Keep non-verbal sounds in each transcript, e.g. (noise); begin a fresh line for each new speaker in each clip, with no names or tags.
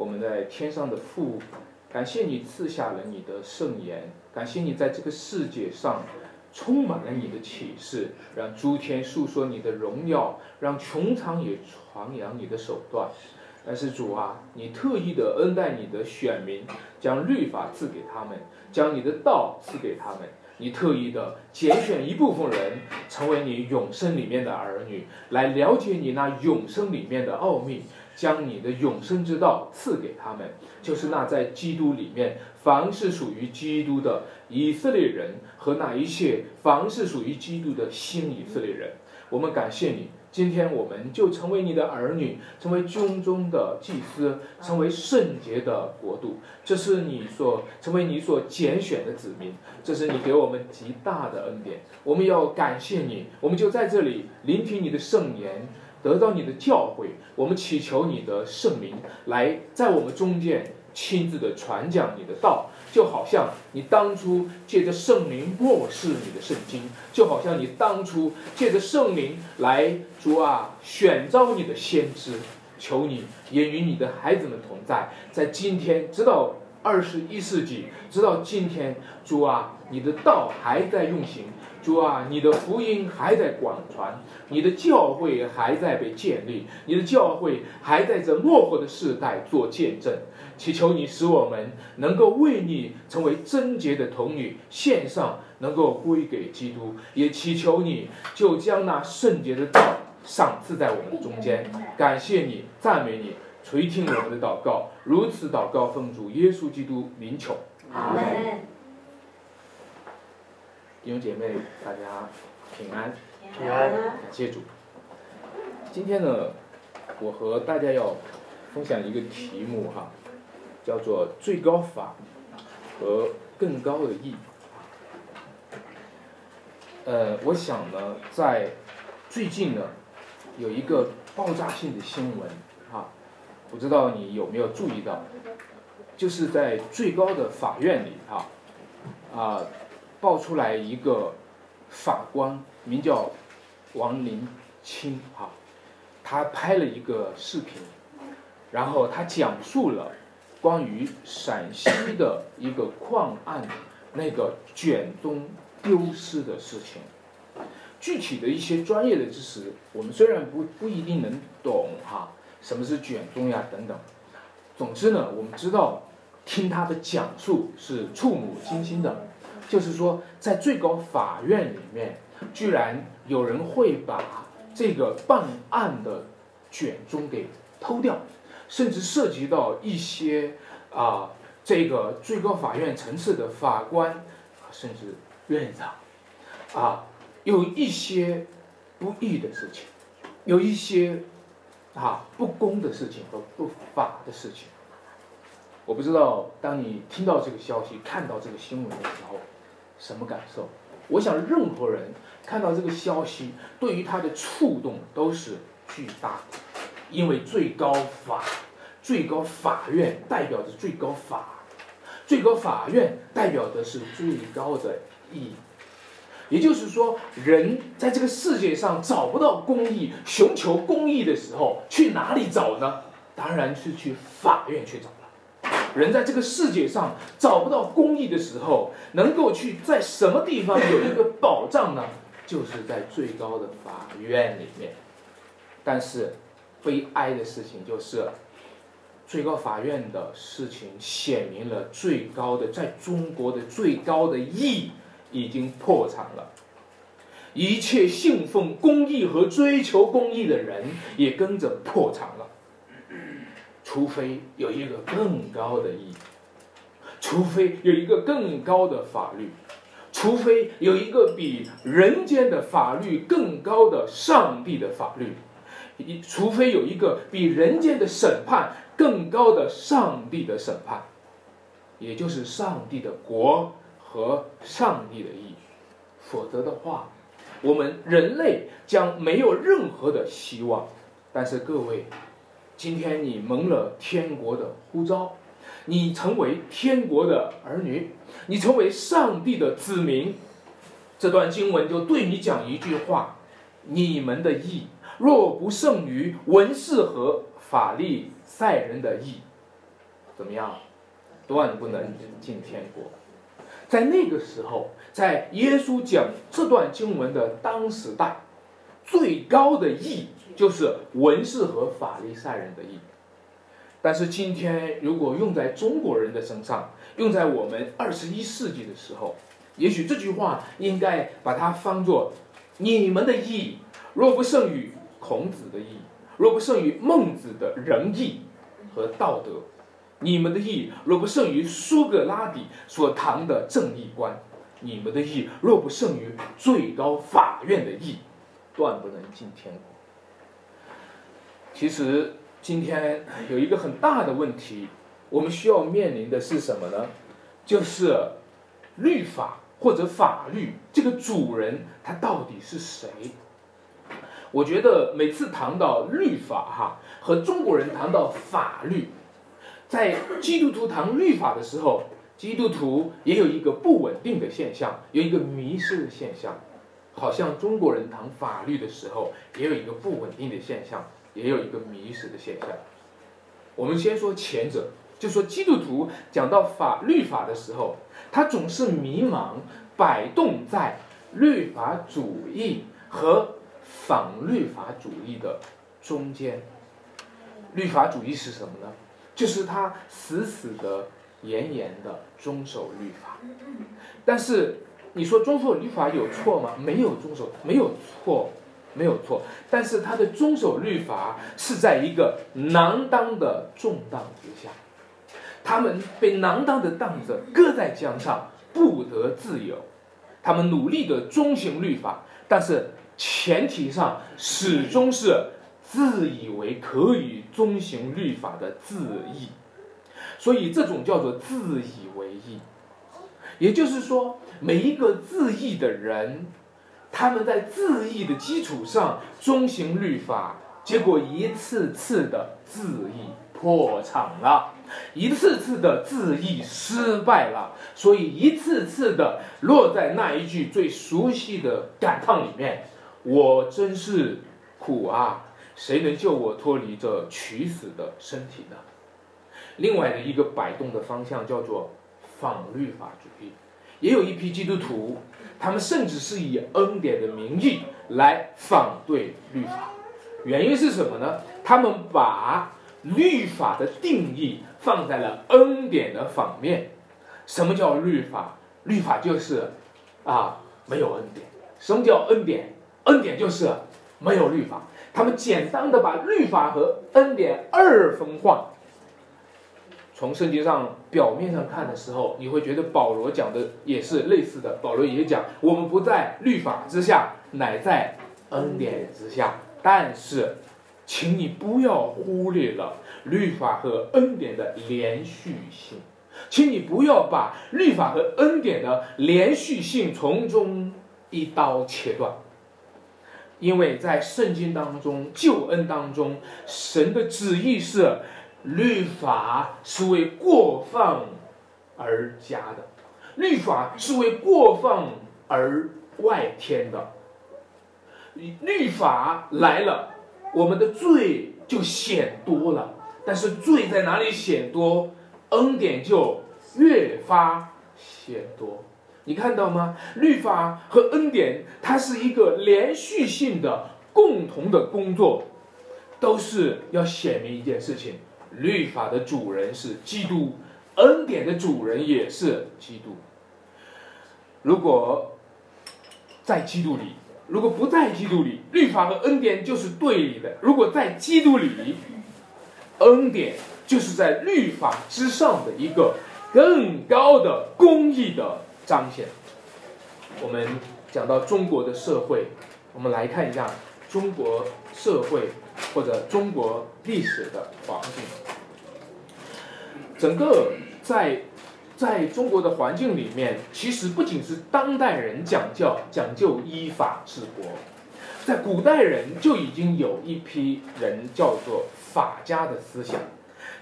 我们在天上的父，感谢你赐下了你的圣言，感谢你在这个世界上充满了你的启示，让诸天述说你的荣耀，让穹苍也传扬你的手段。但是主啊，你特意的恩待你的选民，将律法赐给他们，将你的道赐给他们。你特意的拣选一部分人，成为你永生里面的儿女，来了解你那永生里面的奥秘，将你的永生之道赐给他们。就是那在基督里面，凡是属于基督的以色列人和那一切凡是属于基督的新以色列人。我们感谢你。今天我们就成为你的儿女，成为军中的祭司，成为圣洁的国度。这是你所成为你所拣选的子民，这是你给我们极大的恩典。我们要感谢你，我们就在这里聆听你的圣言，得到你的教诲。我们祈求你的圣灵来在我们中间亲自的传讲你的道。就好像你当初借着圣灵漠视你的圣经，就好像你当初借着圣灵来主啊选召你的先知，求你也与你的孩子们同在，在今天直到二十一世纪，直到今天，主啊，你的道还在运行。主啊，你的福音还在广传，你的教会还在被建立，你的教会还在这幕后的世代做见证。祈求你使我们能够为你成为贞洁的童女献上，能够归给基督。也祈求你就将那圣洁的道赏赐在我们的中间。感谢你，赞美你，垂听我们的祷告。如此祷告，奉主耶稣基督名求。
阿门。
弟兄姐妹，大家平安，
平安。
感谢主。今天呢，我和大家要分享一个题目哈，叫做最高法和更高的义。呃，我想呢，在最近呢，有一个爆炸性的新闻哈，不知道你有没有注意到，就是在最高的法院里哈，啊。爆出来一个法官，名叫王林清哈，他拍了一个视频，然后他讲述了关于陕西的一个矿案那个卷宗丢失的事情。具体的一些专业的知识，我们虽然不不一定能懂哈，什么是卷宗呀等等。总之呢，我们知道听他的讲述是触目惊心的。就是说，在最高法院里面，居然有人会把这个办案的卷宗给偷掉，甚至涉及到一些啊，这个最高法院层次的法官，甚至院长，啊，有一些不义的事情，有一些啊不公的事情和不法的事情。我不知道，当你听到这个消息、看到这个新闻的时候。什么感受？我想，任何人看到这个消息，对于他的触动都是巨大的，因为最高法、最高法院代表着最高法，最高法院代表的是最高的意义。也就是说，人在这个世界上找不到公义、寻求公义的时候，去哪里找呢？当然是去法院去找。人在这个世界上找不到公义的时候，能够去在什么地方有一个保障呢？就是在最高的法院里面。但是，悲哀的事情就是，最高法院的事情显明了最高的，在中国的最高的义已经破产了，一切信奉公义和追求公义的人也跟着破产了。除非有一个更高的意义，除非有一个更高的法律，除非有一个比人间的法律更高的上帝的法律，一除非有一个比人间的审判更高的上帝的审判，也就是上帝的国和上帝的义，否则的话，我们人类将没有任何的希望。但是各位。今天你蒙了天国的呼召，你成为天国的儿女，你成为上帝的子民。这段经文就对你讲一句话：你们的义若不胜于文士和法利赛人的义，怎么样，断不能进天国。在那个时候，在耶稣讲这段经文的当时代，最高的义就是文士和法利赛人的义。但是今天，如果用在中国人的身上，用在我们二十一世纪的时候，也许这句话应该把它翻作：你们的义若不胜于孔子的义，若不胜于孟子的仁义和道德。你们的义若不胜于苏格拉底所谈的正义观，你们的义若不胜于最高法院的义，断不能进天国。其实今天有一个很大的问题，我们需要面临的是什么呢？就是律法或者法律这个主人他到底是谁？我觉得每次谈到律法哈，和中国人谈到法律。在基督徒谈律法的时候，基督徒也有一个不稳定的现象，有一个迷失的现象，好像中国人谈法律的时候也有一个不稳定的现象，也有一个迷失的现象。我们先说前者，就说基督徒讲到法律法的时候，他总是迷茫，摆动在律法主义和反律法主义的中间。律法主义是什么呢？就是他死死的、严严的遵守律法，但是你说遵守律法有错吗？没有遵守，没有错，没有错。但是他的遵守律法是在一个囊当的重担之下，他们被囊当的担子搁在肩上，不得自由。他们努力的遵循律法，但是前提上始终是。自以为可以遵循律法的自义，所以这种叫做自以为义。也就是说，每一个自义的人，他们在自义的基础上遵循律法，结果一次次的自义破产了，一次次的自义失败了，所以一次次的落在那一句最熟悉的感叹里面：“我真是苦啊！”谁能救我脱离这取死的身体呢？另外的一个摆动的方向叫做反律法主义，也有一批基督徒，他们甚至是以恩典的名义来反对律法。原因是什么呢？他们把律法的定义放在了恩典的反面。什么叫律法？律法就是啊没有恩典。什么叫恩典？恩典就是没有律法。他们简单的把律法和恩典二分化。从圣经上表面上看的时候，你会觉得保罗讲的也是类似的。保罗也讲，我们不在律法之下，乃在恩典之下。但是，请你不要忽略了律法和恩典的连续性，请你不要把律法和恩典的连续性从中一刀切断。因为在圣经当中，救恩当中，神的旨意是，律法是为过犯而加的，律法是为过犯而外添的。律法来了，我们的罪就显多了，但是罪在哪里显多，恩典就越发显多。你看到吗？律法和恩典，它是一个连续性的共同的工作，都是要显明一件事情：律法的主人是基督，恩典的主人也是基督。如果在基督里，如果不在基督里，律法和恩典就是对立的；如果在基督里，恩典就是在律法之上的一个更高的公义的。彰显。我们讲到中国的社会，我们来看一下中国社会或者中国历史的环境。整个在在中国的环境里面，其实不仅是当代人讲究讲究依法治国，在古代人就已经有一批人叫做法家的思想，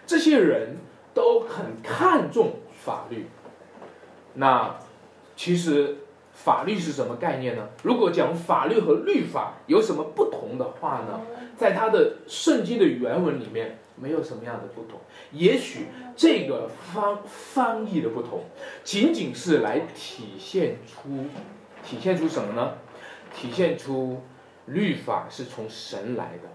这些人都很看重法律。那其实法律是什么概念呢？如果讲法律和律法有什么不同的话呢？在他的圣经的原文里面没有什么样的不同。也许这个翻翻译的不同，仅仅是来体现出体现出什么呢？体现出律法是从神来的，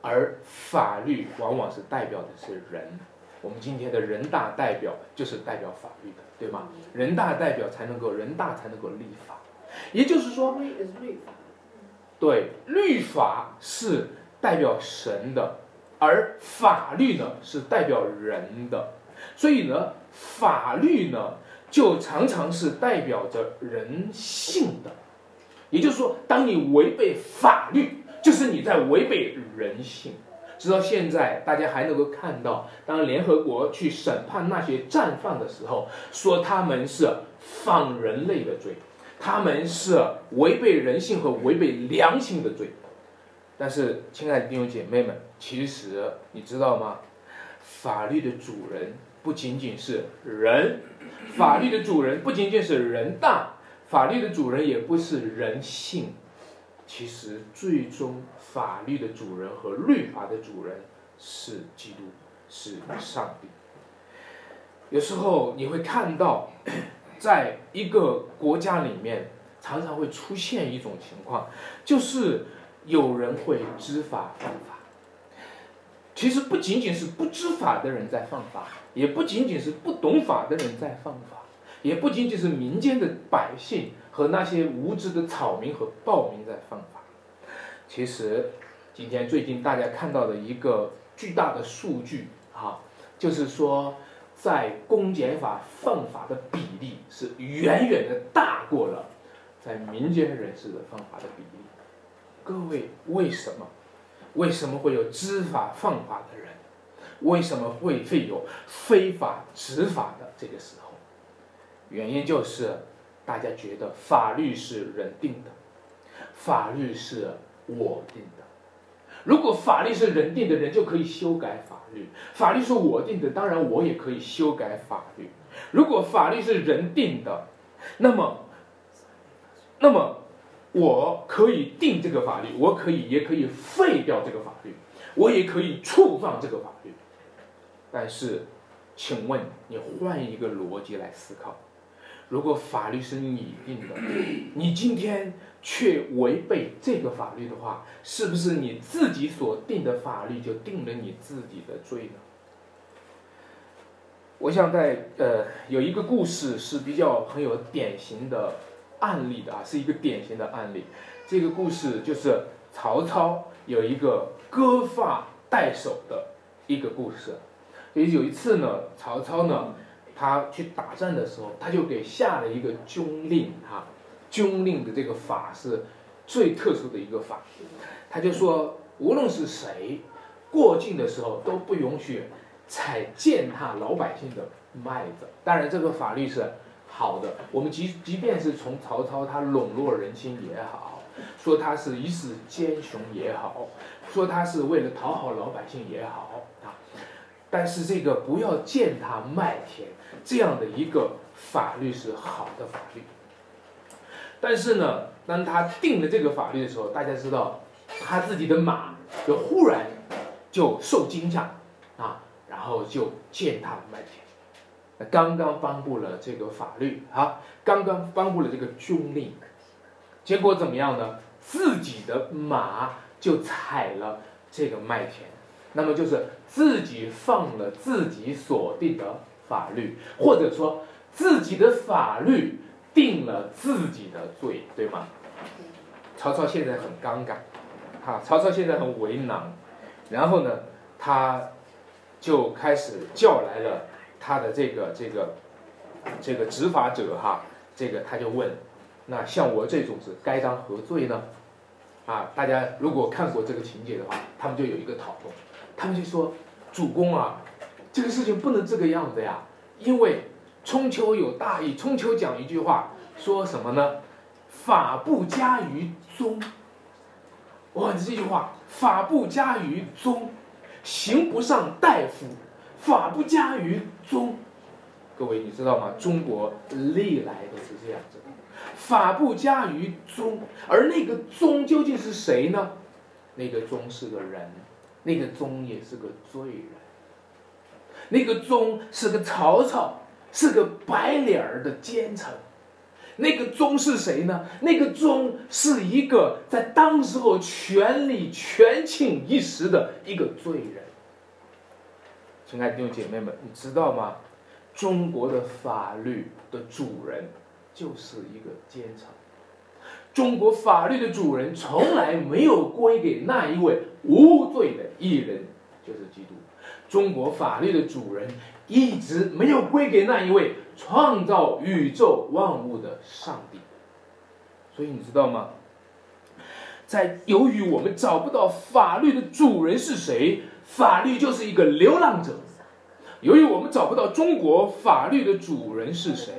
而法律往往是代表的是人。我们今天的人大代表就是代表法律的，对吗？人大代表才能够人大才能够立法，也就是说，对，律法是代表神的，而法律呢是代表人的，所以呢，法律呢就常常是代表着人性的，也就是说，当你违背法律，就是你在违背人性。直到现在，大家还能够看到，当联合国去审判那些战犯的时候，说他们是犯人类的罪，他们是违背人性和违背良心的罪。但是，亲爱的弟兄姐妹们，其实你知道吗？法律的主人不仅仅是人，法律的主人不仅仅是人大，法律的主人也不是人性。其实，最终法律的主人和律法的主人是基督，是上帝。有时候你会看到，(clears throat) 在一个国家里面，常常会出现一种情况，就是有人会知法犯法。其实不仅仅是不知法的人在犯法，也不仅仅是不懂法的人在犯法，也不仅仅是民间的百姓。和那些无知的草民和暴民在犯法。其实，今天最近大家看到的一个巨大的数据啊，就是说，在公检法犯法的比例是远远的大过了在民间人士的犯法的比例。各位，为什么？为什么会有知法犯法的人？为什么会会有非法执法的这个时候？原因就是。大家觉得法律是人定的，法律是我定的。如果法律是人定的，人就可以修改法律；法律是我定的，当然我也可以修改法律。如果法律是人定的，那么，那么我可以定这个法律，我可以也可以废掉这个法律，我也可以触犯这个法律。但是，请问你换一个逻辑来思考。如果法律是你定的，你今天却违背这个法律的话，是不是你自己所定的法律就定了你自己的罪呢？我想在呃有一个故事是比较很有典型的案例的啊，是一个典型的案例。这个故事就是曹操有一个割发代首的一个故事。所以有一次呢，曹操呢。他去打仗的时候，他就给下了一个军令，哈，军令的这个法是最特殊的一个法，他就说，无论是谁过境的时候都不允许踩践踏老百姓的麦子。当然，这个法律是好的，我们即即便是从曹操他笼络人心也好，说他是一世奸雄也好，说他是为了讨好老百姓也好啊。但是这个不要践踏麦田这样的一个法律是好的法律。但是呢，当他定了这个法律的时候，大家知道，他自己的马就忽然就受惊吓啊，然后就践踏麦田。刚刚颁布了这个法律啊，刚刚颁布了这个军令，结果怎么样呢？自己的马就踩了这个麦田。那么就是自己放了自己所定的法律，或者说自己的法律定了自己的罪，对吗？曹操现在很尴尬，哈，曹操现在很为难，然后呢，他就开始叫来了他的这个这个这个执法者，哈，这个他就问，那像我这种是该当何罪呢？啊，大家如果看过这个情节的话，他们就有一个讨论。他们就说：“主公啊，这个事情不能这个样子呀，因为春秋有大义。春秋讲一句话，说什么呢？法不加于宗。哇，你这句话，法不加于宗，刑不上大夫，法不加于宗。各位，你知道吗？中国历来都是这样子的，法不加于宗，而那个宗究竟是谁呢？那个宗是个人。”那个宗也是个罪人，那个宗是个曹操，是个白脸儿的奸臣。那个宗是谁呢？那个宗是一个在当时候权力权倾一时的一个罪人。亲爱的弟兄姐妹们，你知道吗？中国的法律的主人就是一个奸臣。中国法律的主人从来没有归给那一位无罪的艺人，就是基督。中国法律的主人一直没有归给那一位创造宇宙万物的上帝。所以你知道吗？在由于我们找不到法律的主人是谁，法律就是一个流浪者。由于我们找不到中国法律的主人是谁。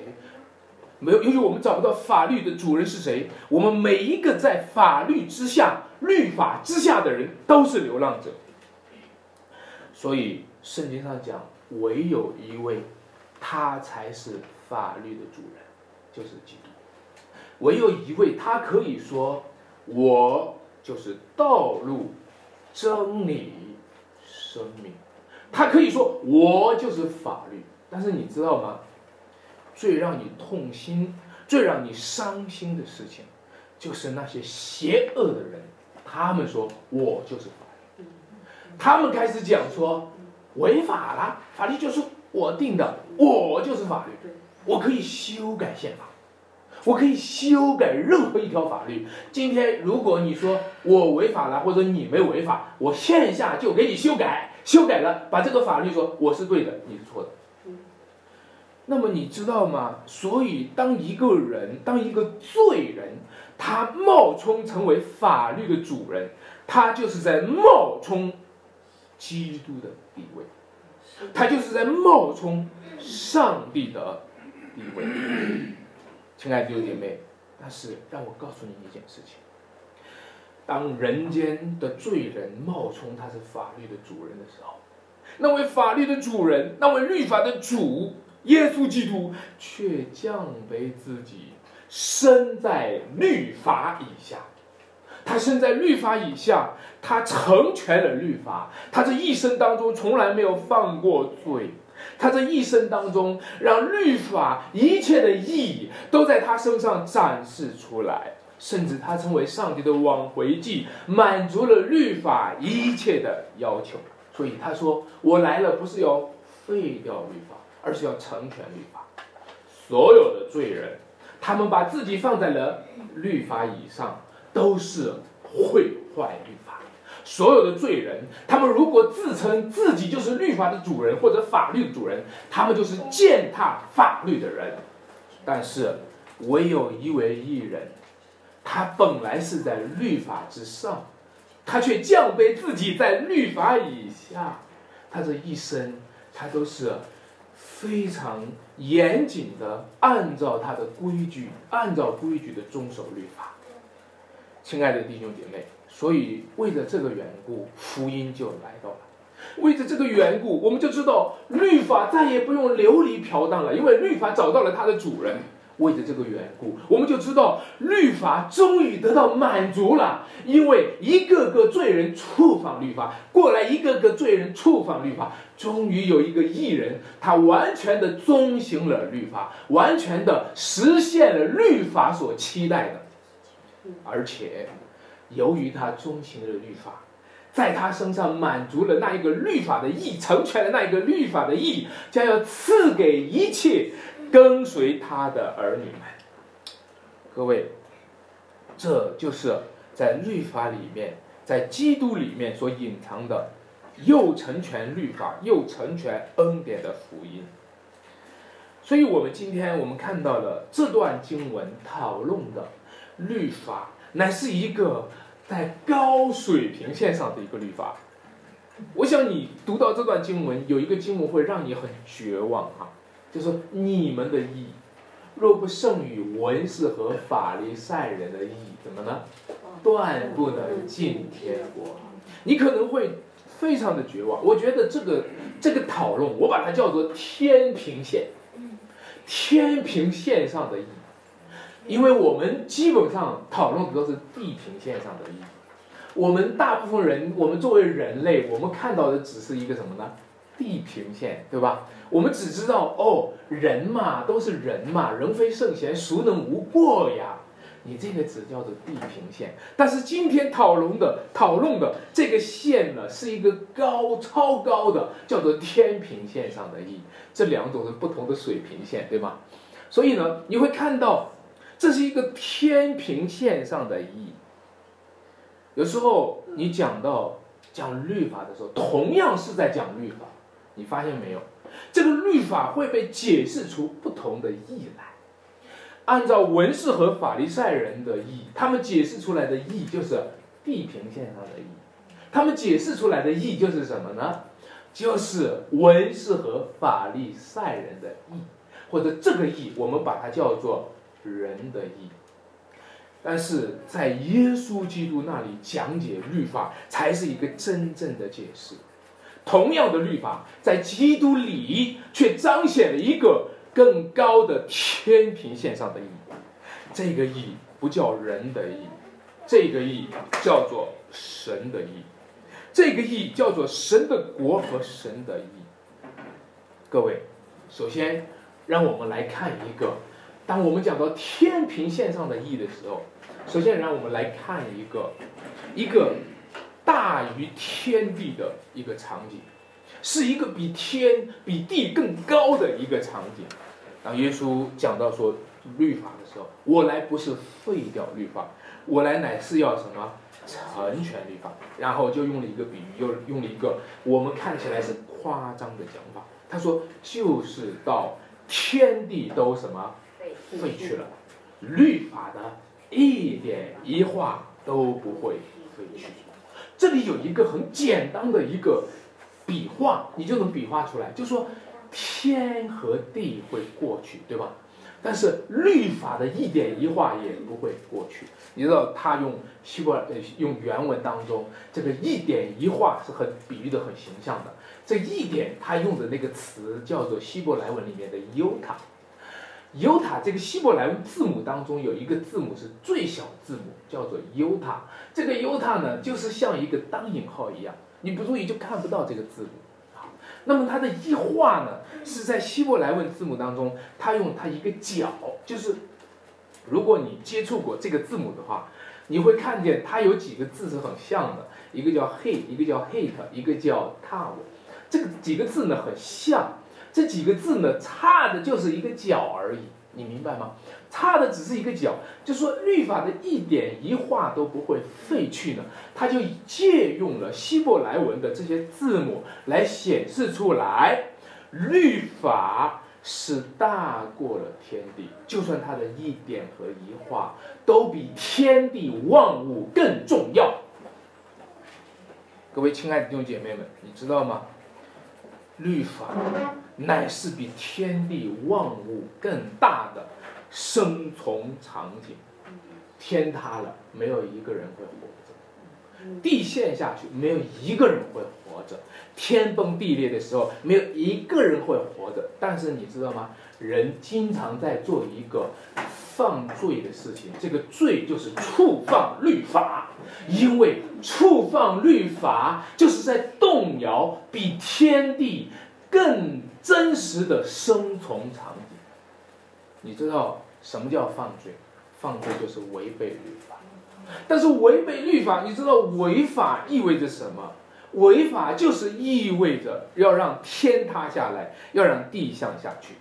没有，由于我们找不到法律的主人是谁，我们每一个在法律之下、律法之下的人都是流浪者。所以圣经上讲，唯有一位，他才是法律的主人，就是基督。唯有一位，他可以说，我就是道路、真理、生命。他可以说，我就是法律。但是你知道吗？最让你痛心、最让你伤心的事情，就是那些邪恶的人，他们说我就是法律，他们开始讲说违法了，法律就是我定的，我就是法律，我可以修改宪法，我可以修改任何一条法律。今天如果你说我违法了，或者你没违法，我线下就给你修改，修改了，把这个法律说我是对的，你是错的。那么你知道吗？所以当一个人，当一个罪人，他冒充成为法律的主人，他就是在冒充基督的地位，他就是在冒充上帝的地位。亲爱的弟兄姐妹，但是让我告诉你一件事情：当人间的罪人冒充他是法律的主人的时候，那位法律的主人，那位律法的主。耶稣基督却降卑自己，身在律法以下。他身在律法以下，他成全了律法。他这一生当中从来没有犯过罪。他这一生当中，让律法一切的意义都在他身上展示出来。甚至他成为上帝的挽回祭，满足了律法一切的要求。所以他说：“我来了，不是要废掉律法。”而是要成全律法，所有的罪人，他们把自己放在了律法以上，都是毁坏律法。所有的罪人，他们如果自称自己就是律法的主人或者法律的主人，他们就是践踏法律的人。但是，唯有一位艺人，他本来是在律法之上，他却降卑自己在律法以下。他这一生，他都是。非常严谨的按照他的规矩，按照规矩的遵守律法。亲爱的弟兄姐妹，所以为了这个缘故，福音就来到了。为着这个缘故，我们就知道律法再也不用流离飘荡了，因为律法找到了它的主人。为着这个缘故，我们就知道律法终于得到满足了。因为一个个罪人触犯律法，过来一个个罪人触犯律法，终于有一个艺人，他完全的遵行了律法，完全的实现了律法所期待的。而且，由于他钟情了律法，在他身上满足了那一个律法的意，成全了那一个律法的意，将要赐给一切。跟随他的儿女们，各位，这就是在律法里面，在基督里面所隐藏的，又成全律法又成全恩典的福音。所以，我们今天我们看到了这段经文讨论的律法，乃是一个在高水平线上的一个律法。我想你读到这段经文，有一个经文会让你很绝望哈。就是你们的义，若不胜于文士和法利赛人的义，怎么呢？断不能进天国。你可能会非常的绝望。我觉得这个这个讨论，我把它叫做天平线，天平线上的义，因为我们基本上讨论的都是地平线上的意义。我们大部分人，我们作为人类，我们看到的只是一个什么呢？地平线，对吧？我们只知道哦，人嘛都是人嘛，人非圣贤，孰能无过呀？你这个只叫做地平线。但是今天讨论的讨论的这个线呢，是一个高超高的，叫做天平线上的意义。这两种是不同的水平线，对吗？所以呢，你会看到这是一个天平线上的义。有时候你讲到讲律法的时候，同样是在讲律法，你发现没有？这个律法会被解释出不同的义来。按照文士和法利赛人的义，他们解释出来的义就是地平线上的义。他们解释出来的义就是什么呢？就是文士和法利赛人的义，或者这个义，我们把它叫做人的义。但是在耶稣基督那里讲解律法，才是一个真正的解释。同样的律法，在基督里却彰显了一个更高的天平线上的意义。这个义不叫人的义，这个义叫做神的义。这个义叫做神的国和神的义。各位，首先让我们来看一个，当我们讲到天平线上的义的时候。首先，让我们来看一个一个大于天地的一个场景，是一个比天比地更高的一个场景。当耶稣讲到说律法的时候，我来不是废掉律法，我来乃是要什么成全律法。然后就用了一个比喻，又用了一个我们看起来是夸张的讲法。他说，就是到天地都什么废去了律法的。一点一画都不会废去。这里有一个很简单的一个笔画，你就能笔画出来，就说天和地会过去，对吧？但是律法的一点一画也不会过去。你知道他用希伯呃用原文当中这个一点一画是很比喻的很形象的。这一点他用的那个词叫做希伯来文里面的尤塔。尤塔这个希伯来文字母当中有一个字母是最小字母，叫做尤塔。这个尤塔呢，就是像一个单引号一样，你不注意就看不到这个字母。好，那么它的一画呢，是在希伯来文字母当中，它用它一个角，就是如果你接触过这个字母的话，你会看见它有几个字是很像的，一个叫 he，一个叫 hate，一个叫 tav，这个几个字呢很像。这几个字呢，差的就是一个角而已，你明白吗？差的只是一个角，就说律法的一点一画都不会废去呢，他就借用了希伯来文的这些字母来显示出来，律法是大过了天地，就算它的一点和一画都比天地万物更重要。各位亲爱的弟兄姐妹们，你知道吗？律法。乃是比天地万物更大的生存场景。天塌了，没有一个人会活着；地陷下去，没有一个人会活着；天崩地裂的时候，没有一个人会活着。但是你知道吗？人经常在做一个犯罪的事情，这个罪就是触犯律法，因为触犯律法就是在动摇比天地更。真实的生存场景，你知道什么叫犯罪？犯罪就是违背律法。但是违背律法，你知道违法意味着什么？违法就是意味着要让天塌下来，要让地向下去。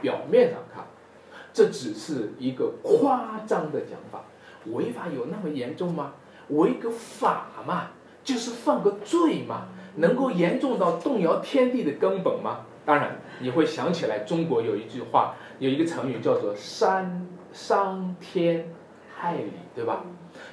表面上看，这只是一个夸张的讲法。违法有那么严重吗？违个法嘛，就是犯个罪嘛，能够严重到动摇天地的根本吗？当然，你会想起来，中国有一句话，有一个成语叫做“伤伤天害理”，对吧？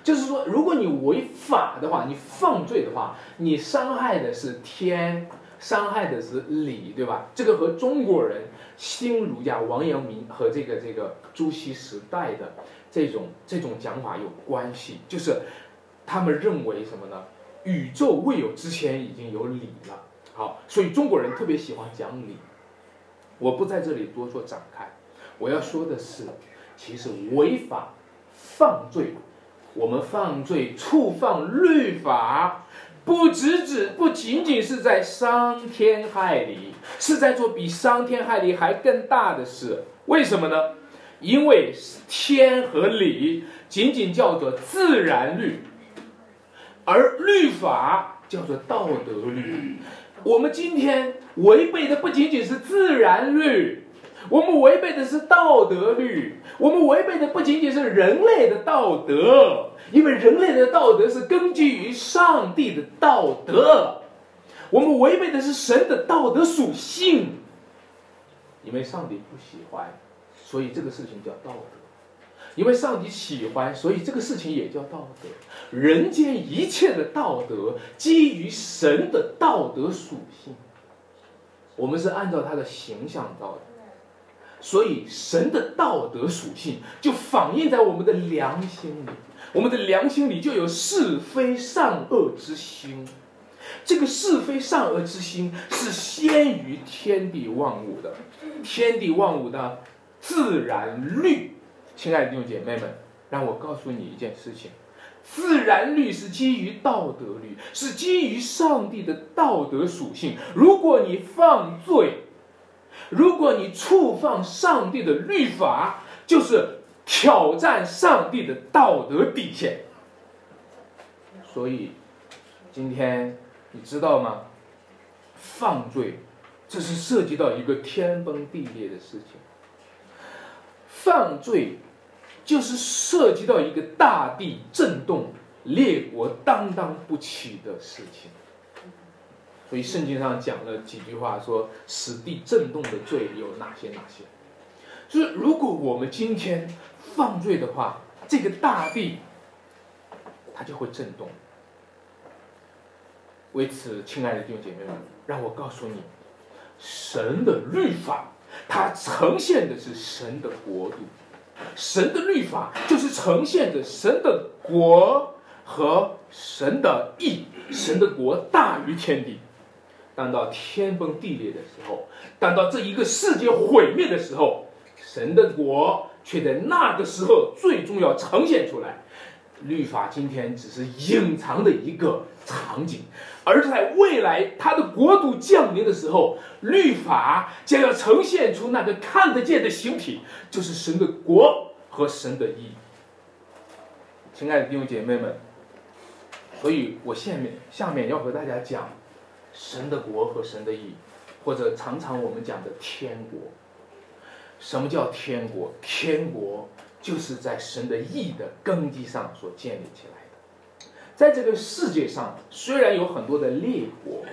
就是说，如果你违法的话，你犯罪的话，你伤害的是天，伤害的是理，对吧？这个和中国人新儒家王阳明和这个这个朱熹时代的这种这种讲法有关系，就是他们认为什么呢？宇宙未有之前已经有理了。好，所以中国人特别喜欢讲理，我不在这里多做展开。我要说的是，其实违法、犯罪，我们犯罪触犯律法，不只只不仅仅是在伤天害理，是在做比伤天害理还更大的事。为什么呢？因为天和理仅仅叫做自然律，而律法叫做道德律。我们今天违背的不仅仅是自然律。我们违背的是道德律，我们违背的不仅仅是人类的道德，因为人类的道德是根基于上帝的道德。我们违背的是神的道德属性，因为上帝不喜欢，所以这个事情叫道德；因为上帝喜欢，所以这个事情也叫道德。人间一切的道德基于神的道德属性，我们是按照他的形象造的。所以，神的道德属性就反映在我们的良心里，我们的良心里就有是非善恶之心。这个是非善恶之心是先于天地万物的，天地万物的自然律。亲爱的弟兄姐妹们，让我告诉你一件事情：自然律是基于道德律，是基于上帝的道德属性。如果你犯罪，如果你触犯上帝的律法，就是挑战上帝的道德底线。所以，今天你知道吗？犯罪，这是涉及到一个天崩地裂的事情。犯罪，就是涉及到一个大地震动、列国当当不起的事情。所以圣经上讲了几句话，说使地震动的罪有哪些哪些？就是如果我们今天犯罪的话，这个大地它就会震动。为此，亲爱的弟兄姐妹们，让我告诉你，神的律法它呈现的是神的国度，神的律法就是呈现着神的国和神的义，神的国大于天地。当到天崩地裂的时候，当到这一个世界毁灭的时候，神的国却在那个时候最终要呈现出来。律法今天只是隐藏的一个场景，而在未来他的国度降临的时候，律法将要呈现出那个看得见的形体，就是神的国和神的义。亲爱的弟兄姐妹们，所以我下面下面要和大家讲。神的国和神的义，或者常常我们讲的天国。什么叫天国？天国就是在神的义的根基上所建立起来的。在这个世界上，虽然有很多的列国，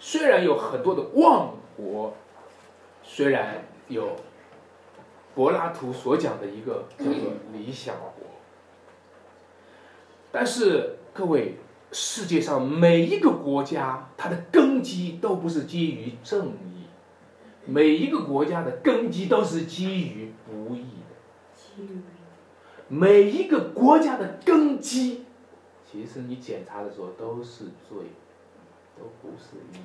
虽然有很多的万国，虽然有柏拉图所讲的一个叫做理想国，但是各位。世界上每一个国家，它的根基都不是基于正义，每一个国家的根基都是基于不义的。每一个国家的根基，其实你检查的时候都是罪，都不是义。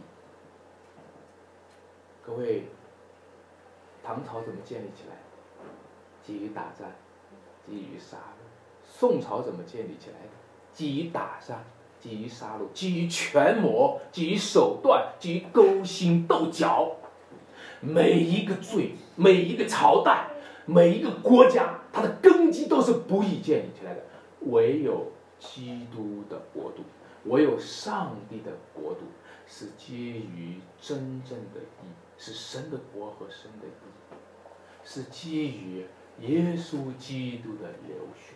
各位，唐朝怎么建立起来？基于打仗，基于杀戮。宋朝怎么建立起来的？基于打仗。基于杀戮，基于权谋，基于手段，基于勾心斗角，每一个罪，每一个朝代，每一个国家，它的根基都是不易建立起来的。唯有基督的国度，唯有上帝的国度，是基于真正的义，是神的国和神的义，是基于耶稣基督的流血。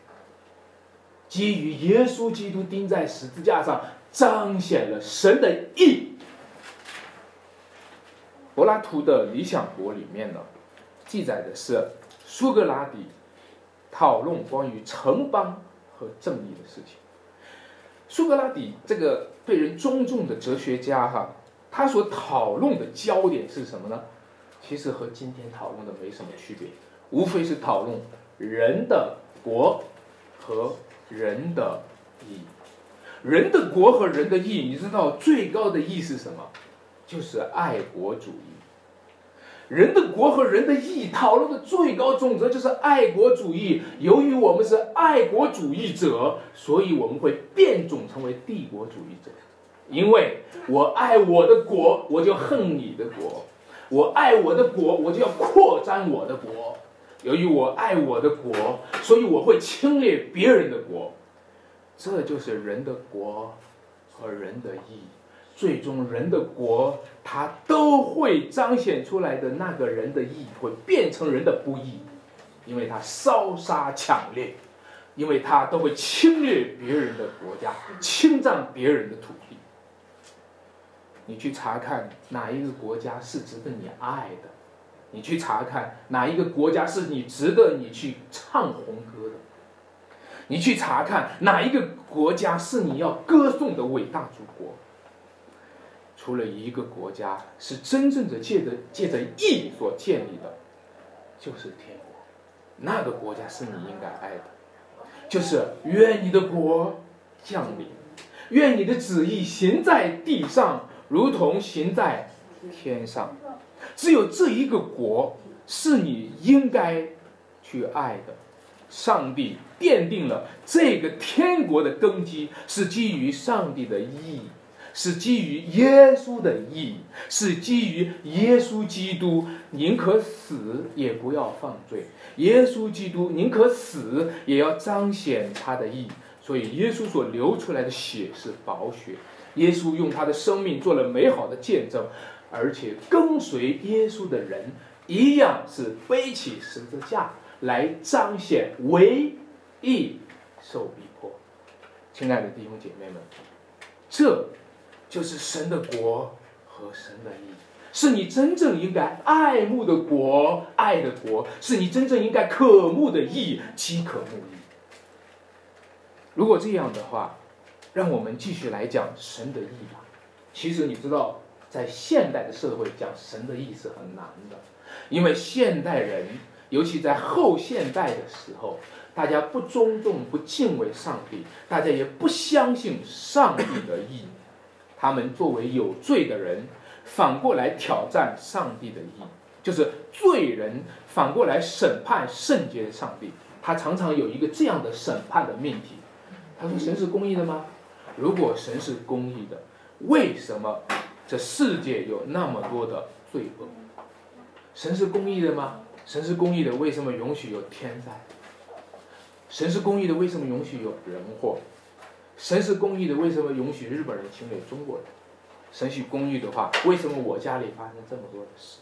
基于耶稣基督钉在十字架上，彰显了神的义。柏拉图的《理想国》里面呢，记载的是苏格拉底讨论关于城邦和正义的事情。苏格拉底这个被人尊重的哲学家哈，他所讨论的焦点是什么呢？其实和今天讨论的没什么区别，无非是讨论人的国和。人的义，人的国和人的义，你知道最高的义是什么？就是爱国主义。人的国和人的义讨论的最高准则就是爱国主义。由于我们是爱国主义者，所以我们会变种成为帝国主义者。因为我爱我的国，我就恨你的国；我爱我的国，我就要扩张我的国。由于我爱我的国，所以我会侵略别人的国。这就是人的国和人的义。最终，人的国他都会彰显出来的那个人的义，会变成人的不义，因为他烧杀抢掠，因为他都会侵略别人的国家，侵占别人的土地。你去查看哪一个国家是值得你爱的？你去查看哪一个国家是你值得你去唱红歌的？你去查看哪一个国家是你要歌颂的伟大祖国？除了一个国家是真正的借着借着义所建立的，就是天国。那个国家是你应该爱的，就是愿你的国降临，愿你的旨意行在地上，如同行在天上。只有这一个国是你应该去爱的。上帝奠定了这个天国的根基，是基于上帝的义。是基于耶稣的义，是基于耶稣基督宁可死也不要犯罪。耶稣基督宁可死也要彰显他的义，所以耶稣所流出来的血是宝血。耶稣用他的生命做了美好的见证，而且跟随耶稣的人一样是背起十字架来彰显唯义受逼迫。亲爱的弟兄姐妹们，这。就是神的国和神的义，是你真正应该爱慕的国，爱的国，是你真正应该渴慕的义，饥渴慕义。如果这样的话，让我们继续来讲神的义吧。其实你知道，在现代的社会讲神的义是很难的，因为现代人，尤其在后现代的时候，大家不尊重、不敬畏上帝，大家也不相信上帝的义。他们作为有罪的人，反过来挑战上帝的义，就是罪人反过来审判圣洁的上帝。他常常有一个这样的审判的命题：他说，神是公义的吗？如果神是公义的，为什么这世界有那么多的罪恶？神是公义的吗？神是公义的，为什么允许有天灾？神是公义的，为什么允许有人祸？神是公义的，为什么允许日本人侵略中国人？神是公义的话，为什么我家里发生这么多的事？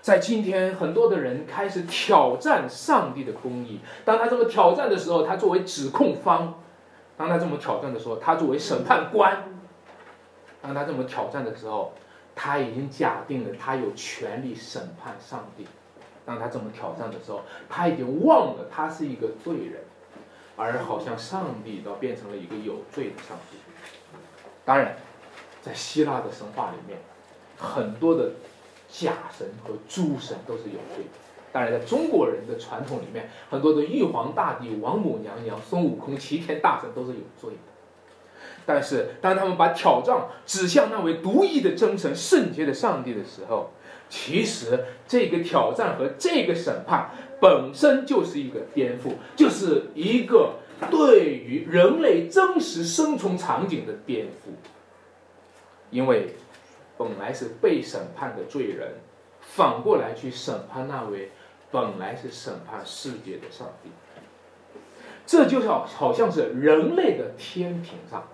在今天，很多的人开始挑战上帝的公义。当他这么挑战的时候，他作为指控方；当他这么挑战的时候，他作为审判官；当他这么挑战的时候，他已经假定了他有权利审判上帝。当他这么挑战的时候，他已经忘了他是一个罪人。而好像上帝倒变成了一个有罪的上帝。当然，在希腊的神话里面，很多的假神和诸神都是有罪的。当然，在中国人的传统里面，很多的玉皇大帝、王母娘娘、孙悟空、齐天大圣都是有罪的。但是，当他们把挑战指向那位独一的真神、圣洁的上帝的时候，其实这个挑战和这个审判。本身就是一个颠覆，就是一个对于人类真实生存场景的颠覆。因为本来是被审判的罪人，反过来去审判那位本来是审判世界的上帝，这就好好像是人类的天平上，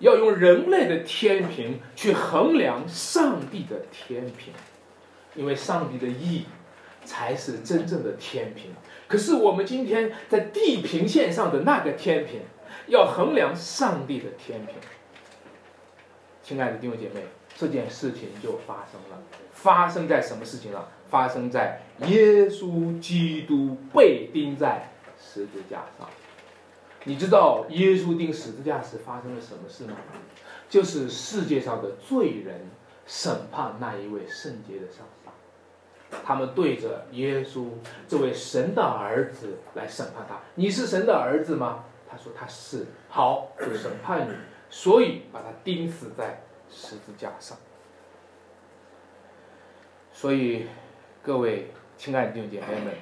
要用人类的天平去衡量上帝的天平，因为上帝的义。才是真正的天平。可是我们今天在地平线上的那个天平，要衡量上帝的天平。亲爱的弟兄姐妹，这件事情就发生了。发生在什么事情上？发生在耶稣基督被钉在十字架上。你知道耶稣钉十字架时发生了什么事吗？就是世界上的罪人审判那一位圣洁的上帝。他们对着耶稣这位神的儿子来审判他。你是神的儿子吗？他说他是。好，就审判你，所以把他钉死在十字架上。所以，各位亲爱的弟兄姐妹们，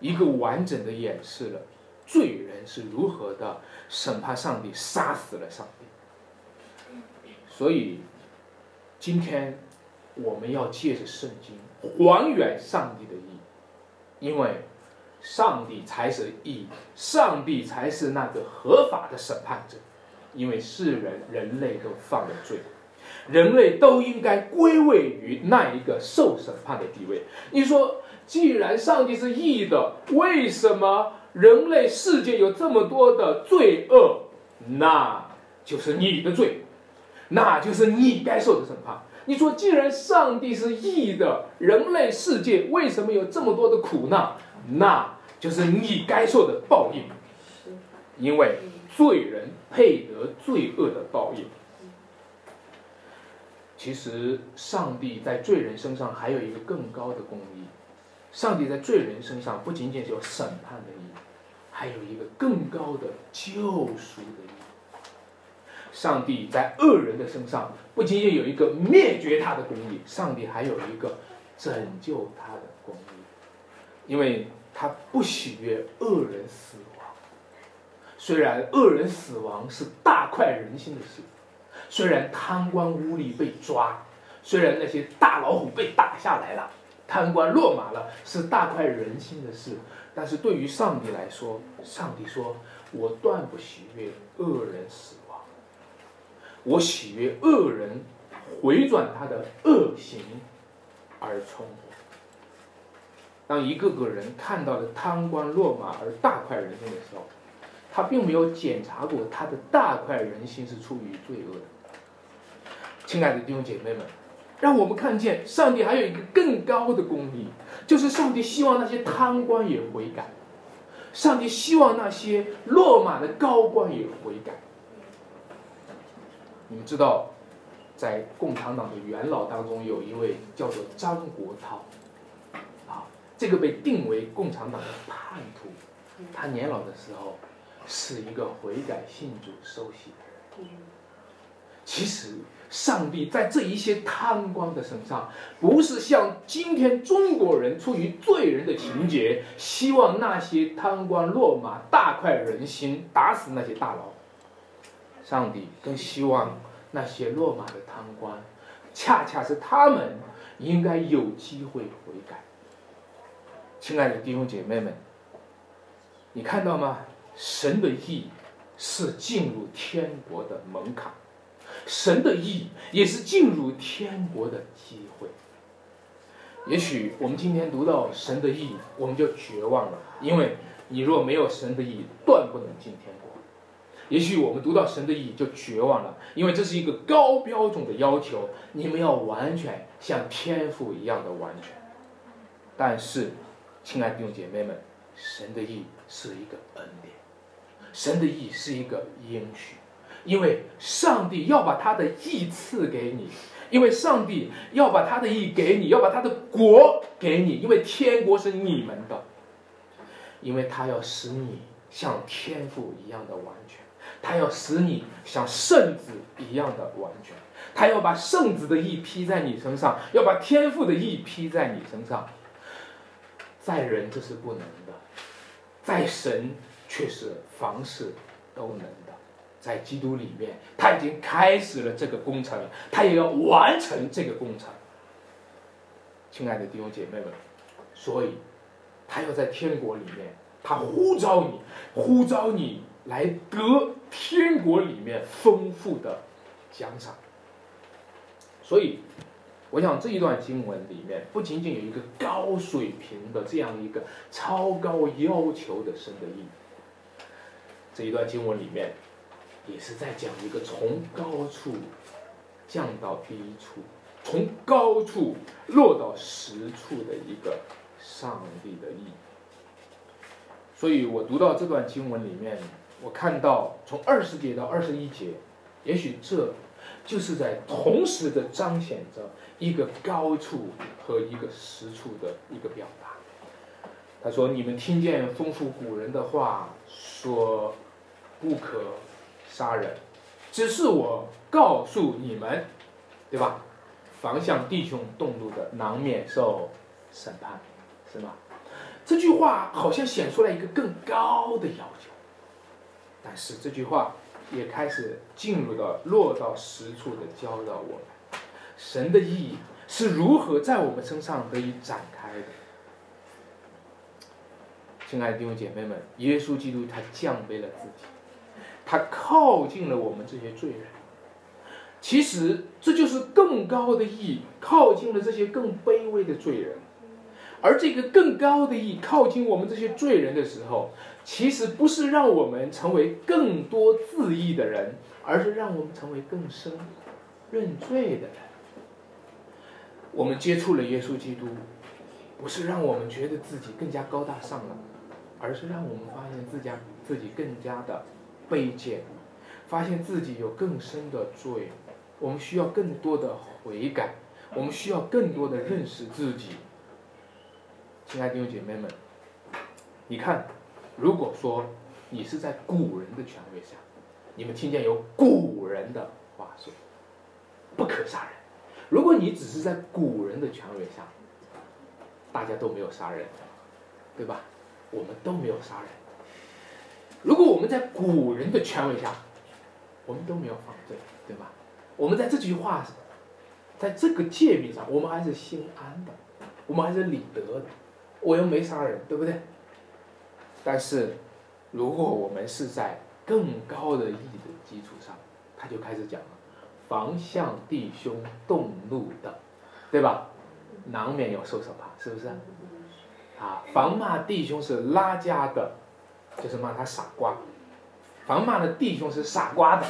一个完整的演示了罪人是如何的审判上帝，杀死了上帝。所以今天我们要借着圣经还原上帝的意，因为上帝才是义，上帝才是那个合法的审判者，因为世人人类都犯了罪。人类都应该归位于那一个受审判的地位。你说，既然上帝是义的，为什么人类世界有这么多的罪恶？那就是你的罪，那就是你该受的审判。你说，既然上帝是义的，人类世界为什么有这么多的苦难？那就是你该受的报应。因为罪人配得罪恶的报应。其实，上帝在罪人身上还有一个更高的公义。上帝在罪人身上不仅仅是有审判的义，还有一个更高的救赎的义。上帝在恶人的身上不仅仅有一个灭绝他的公义，上帝还有一个拯救他的公义，因为他不喜悦恶人死亡。虽然恶人死亡是大快人心的事。虽然贪官污吏被抓，虽然那些大老虎被打下来了，贪官落马了，是大快人心的事，但是对于上帝来说，上帝说：“我断不喜悦恶人死亡，我喜悦恶人回转他的恶行而存活。”当一个个人看到了贪官落马而大快人心的时候，他并没有检查过他的大快人心是出于罪恶的。亲爱的弟兄姐妹们，让我们看见上帝还有一个更高的公义，就是上帝希望那些贪官也悔改，上帝希望那些落马的高官也悔改。你们知道，在共产党的元老当中，有一位叫做张国焘，啊，这个被定为共产党的叛徒，他年老的时候是一个悔改信主受洗的人。其实。上帝在这一些贪官的身上，不是像今天中国人出于罪人的情节，希望那些贪官落马，大快人心，打死那些大佬。上帝更希望那些落马的贪官，恰恰是他们应该有机会悔改。亲爱的弟兄姐妹们，你看到吗？神的意是进入天国的门槛。神的意也是进入天国的机会。也许我们今天读到神的意，我们就绝望了，因为你若没有神的意，断不能进天国。也许我们读到神的意就绝望了，因为这是一个高标准的要求，你们要完全像天父一样的完全。但是，亲爱的弟兄姐妹们，神的意是一个恩典，神的意是一个应许。因为上帝要把他的意赐给你，因为上帝要把他的意给你，要把他的国给你，因为天国是你们的，因为他要使你像天父一样的完全，他要使你像圣子一样的完全，他要把圣子的义披在你身上，要把天父的义披在你身上，在人这是不能的，在神却是凡事都能的。在基督里面，他已经开始了这个工程，他也要完成这个工程。亲爱的弟兄姐妹们，所以他要在天国里面，他呼召你，呼召你来得天国里面丰富的奖赏。所以，我想这一段经文里面不仅仅有一个高水平的这样一个超高要求的神的意，这一段经文里面。也是在讲一个从高处降到低处，从高处落到实处的一个上帝的意。所以我读到这段经文里面，我看到从二十节到二十一节，也许这就是在同时的彰显着一个高处和一个实处的一个表达。他说：“你们听见丰富古人的话，说不可。”杀人，只是我告诉你们，对吧？防向弟兄动怒的，难免受审判，是吗？这句话好像显出来一个更高的要，但是这句话也开始进入到落到实处的教导我们，神的意义是如何在我们身上得以展开的。亲爱的弟兄姐妹们，耶稣基督他降卑了自己，他靠近了我们这些罪人。其实这就是更高的意义，靠近了这些更卑微的罪人。而这个更高的意义，靠近我们这些罪人的时候，其实不是让我们成为更多自义的人，而是让我们成为更深认罪的人。我们接触了耶稣基督，不是让我们觉得自己更加高大上了。而是让我们发现自家自己更加的卑贱，发现自己有更深的罪，我们需要更多的悔改，我们需要更多的认识自己。亲爱的弟兄姐妹们，你看，如果说你是在古人的权威下，你们听见有古人的话说，不可杀人。如果你只是在古人的权威下，大家都没有杀人，对吧？我们都没有杀人。如果我们在古人的权威下，我们都没有犯罪，对吧？我们在这句话，在这个界面上，我们还是心安的，我们还是理得的。我又没杀人，对不对？但是，如果我们是在更高的义的基础上，他就开始讲了，防向弟兄动怒的，对吧？难免有受审判，是不是？啊，防骂弟兄是拉家的，就是骂他傻瓜；防骂的弟兄是傻瓜的，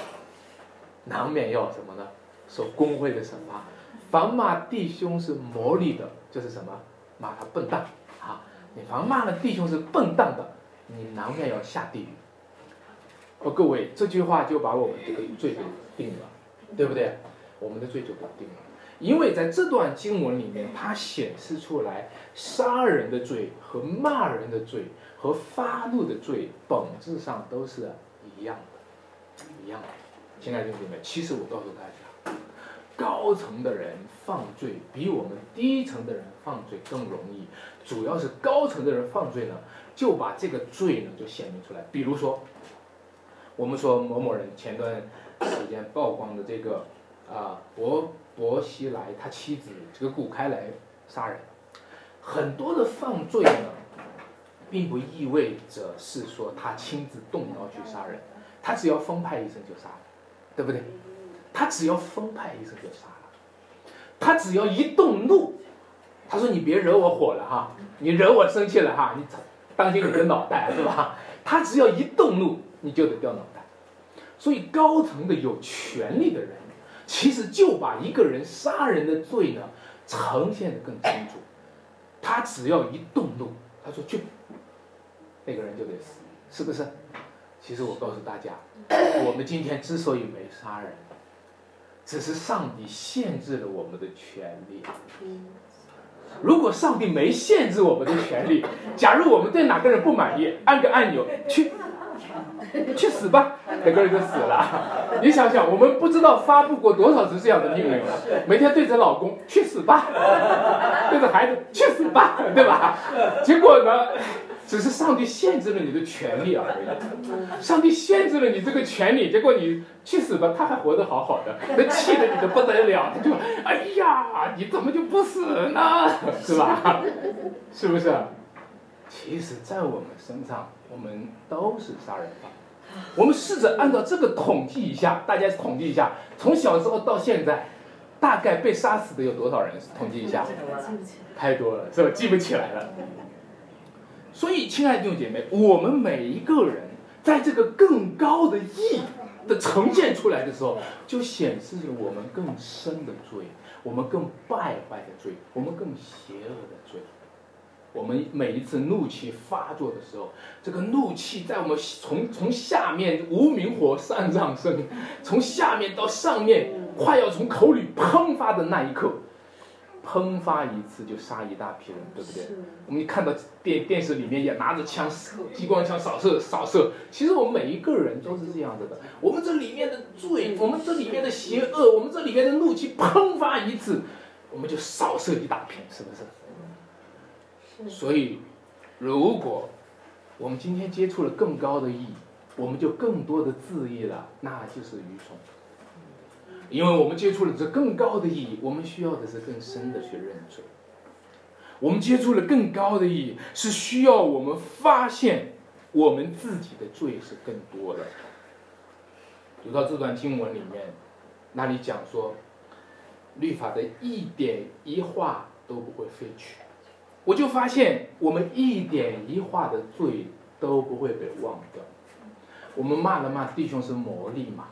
难免要什么呢？受公会的审判。防骂弟兄是魔力的，就是什么？骂他笨蛋。啊，你防骂的弟兄是笨蛋的，你难免要下地狱。哦，各位，这句话就把我们这个罪给定了，对不对？我们的罪就给定了。因为在这段经文里面，它显示出来杀人的罪和骂人的罪和发怒的罪本质上都是一样的，一样的。亲爱的弟兄姐妹，其实我告诉大家，高层的人犯罪比我们低层的人犯罪更容易，主要是高层的人犯罪呢，就把这个罪呢就显明出来。比如说，我们说某某人前段时间曝光的这个啊，我。薄熙来他妻子这个古开来杀人，很多的犯罪呢，并不意味着是说他亲自动刀去杀人，他只要分派一声就杀了，对不对？他只要分派一声就杀了，他只要一动怒，他说你别惹我火了哈，你惹我生气了哈，你当心你的脑袋是吧？(laughs) 他只要一动怒，你就得掉脑袋。所以高层的有权力的人。其实就把一个人杀人的罪呢呈现的更清楚，他只要一动怒，他说去，那个人就得死，是不是？其实我告诉大家，(coughs) 我们今天之所以没杀人，只是上帝限制了我们的权利。如果上帝没限制我们的权利，(laughs) 假如我们对哪个人不满意，按个按钮去。去死吧！整个人就死了。你想想，我们不知道发布过多少次这样的命令了。每天对着老公去死吧，对着孩子去死吧，对吧？结果呢，只是上帝限制了你的权利而已。上帝限制了你这个权利，结果你去死吧，他还活得好好的，(laughs) 那气得你都不得了。他就，哎呀，你怎么就不死呢？是吧？是不是？其实，在我们身上，我们都是杀人犯。我们试着按照这个统计一下，大家统计一下，从小时候到现在，大概被杀死的有多少人？统计一下，太多了，是吧？记不起来了。所以，亲爱的弟兄姐妹，我们每一个人在这个更高的义的呈现出来的时候，就显示着我们更深的罪，我们更败坏的罪，我们更邪恶的罪。我们每一次怒气发作的时候，这个怒气在我们从从下面无名火上上升，从下面到上面，快要从口里喷发的那一刻，喷发一次就杀一大批人，对不对？我们看到电电视里面也拿着枪，激光枪扫射扫射。其实我们每一个人都是这样子的。我们这里面的罪，我们这里面的邪恶，我们这里面的怒气喷发一次，我们就扫射一大片，是不是？所以，如果我们今天接触了更高的意义，我们就更多的自义了，那就是愚蠢。因为我们接触了这更高的意义，我们需要的是更深的去认罪。我们接触了更高的意义，是需要我们发现我们自己的罪是更多的。读到这段经文里面，那里讲说，律法的一点一画都不会废去，我就发现我们一点一画的罪都不会被忘掉。我们骂了骂弟兄是魔力嘛？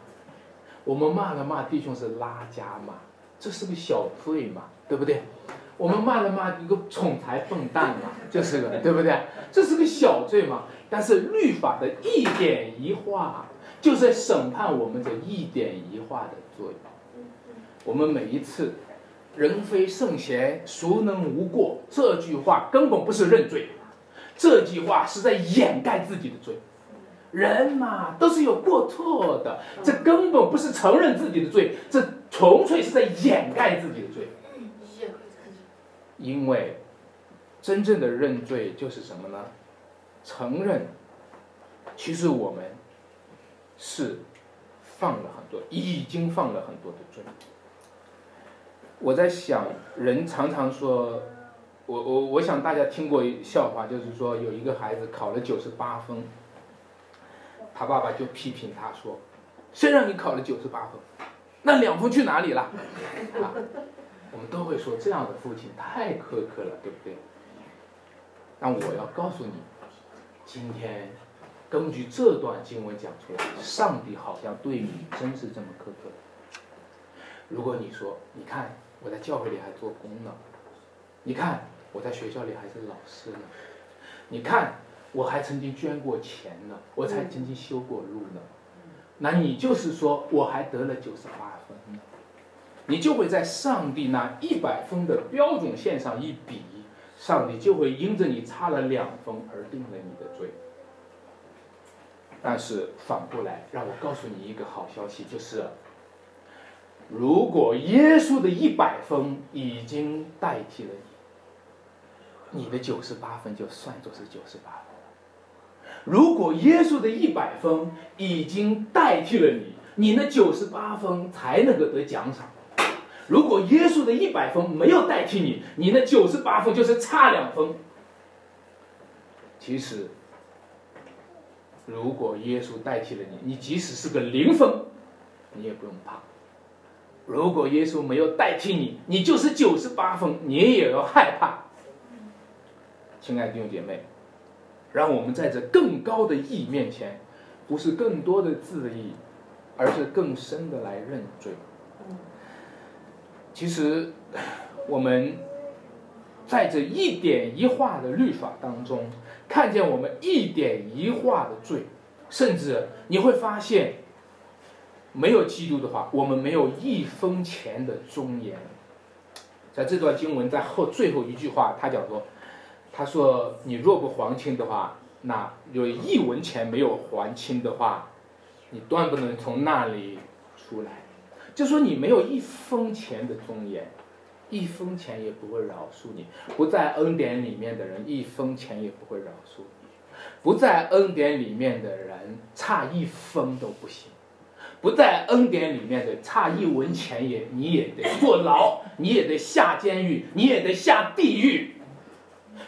我们骂了骂弟兄是拉家嘛？这是个小罪嘛？对不对？我们骂了骂一个宠财笨蛋嘛？就是个，(laughs) 对不对？这是个小罪嘛？但是律法的一点一画，就在审判我们这一点一画的罪。我们每一次“人非圣贤，孰能无过”这句话根本不是认罪，这句话是在掩盖自己的罪。人嘛，都是有过错的，这根本不是承认自己的罪，这纯粹是在掩盖自己的罪。因为真正的认罪就是什么呢？承认，其实我们是放了很多，已经放了很多的罪。我在想，人常常说，我我我想大家听过笑话，就是说有一个孩子考了九十八分。他爸爸就批评他说：“谁让你考了九十八分？那两分去哪里了？”啊，我们都会说这样的父亲太苛刻了，对不对？但我要告诉你，今天根据这段经文讲出来，上帝好像对你真是这么苛刻。如果你说：“你看我在教会里还做工呢，你看我在学校里还是老师呢，你看。”我还曾经捐过钱呢，我才曾经修过路呢，那你就是说我还得了九十八分呢，你就会在上帝那一百分的标准线上一比，上帝就会因着你差了两分而定了你的罪。但是反过来，让我告诉你一个好消息，就是如果耶稣的一百分已经代替了你，你的九十八分就算作是九十八分。如果耶稣的一百分已经代替了你，你那九十八分才能够得奖赏。如果耶稣的一百分没有代替你，你那九十八分就是差两分。其实，如果耶稣代替了你，你即使是个零分，你也不用怕。如果耶稣没有代替你，你就是九十八分，你也要害怕。亲爱的弟兄姐妹。让我们在这更高的义面前，不是更多的自义，而是更深的来认罪。其实，我们在这一点一画的律法当中，看见我们一点一画的罪，甚至你会发现，没有基督的话，我们没有一分钱的尊严。在这段经文在后最后一句话，他讲说。他说：“你若不还清的话，那有一文钱没有还清的话，你断不能从那里出来。就说你没有一分钱的尊严，一分钱也不会饶恕你。不在恩典里面的人，一分钱也不会饶恕你。不在恩典里面的人，差一分都不行。不在恩典里面的，差一文钱也你也得坐牢，你也得下监狱，你也得下地狱。”